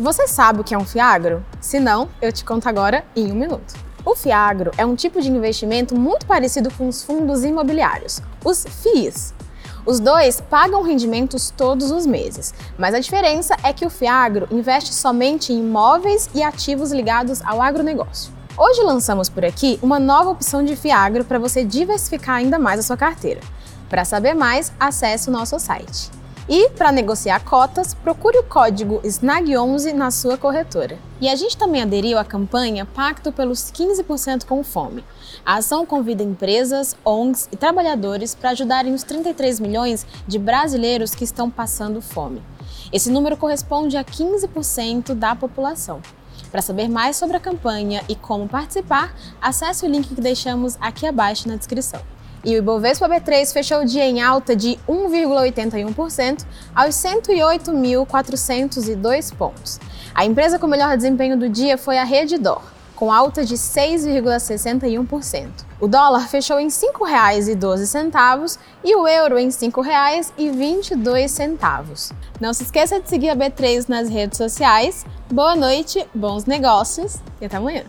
Você sabe o que é um fiagro? Se não, eu te conto agora em um minuto. O fiagro é um tipo de investimento muito parecido com os fundos imobiliários, os FIIs. Os dois pagam rendimentos todos os meses, mas a diferença é que o Fiagro investe somente em imóveis e ativos ligados ao agronegócio. Hoje lançamos por aqui uma nova opção de Fiagro para você diversificar ainda mais a sua carteira. Para saber mais, acesse o nosso site. E, para negociar cotas, procure o código SNAG11 na sua corretora. E a gente também aderiu à campanha Pacto pelos 15% com Fome. A ação convida empresas, ONGs e trabalhadores para ajudarem os 33 milhões de brasileiros que estão passando fome. Esse número corresponde a 15% da população. Para saber mais sobre a campanha e como participar, acesse o link que deixamos aqui abaixo na descrição. E o Ibovespa B3 fechou o dia em alta de 1,81% aos 108.402 pontos. A empresa com melhor desempenho do dia foi a Redditor, com alta de 6,61%. O dólar fechou em R$ 5,12 e o euro em R$ 5,22. Não se esqueça de seguir a B3 nas redes sociais. Boa noite, bons negócios e até amanhã.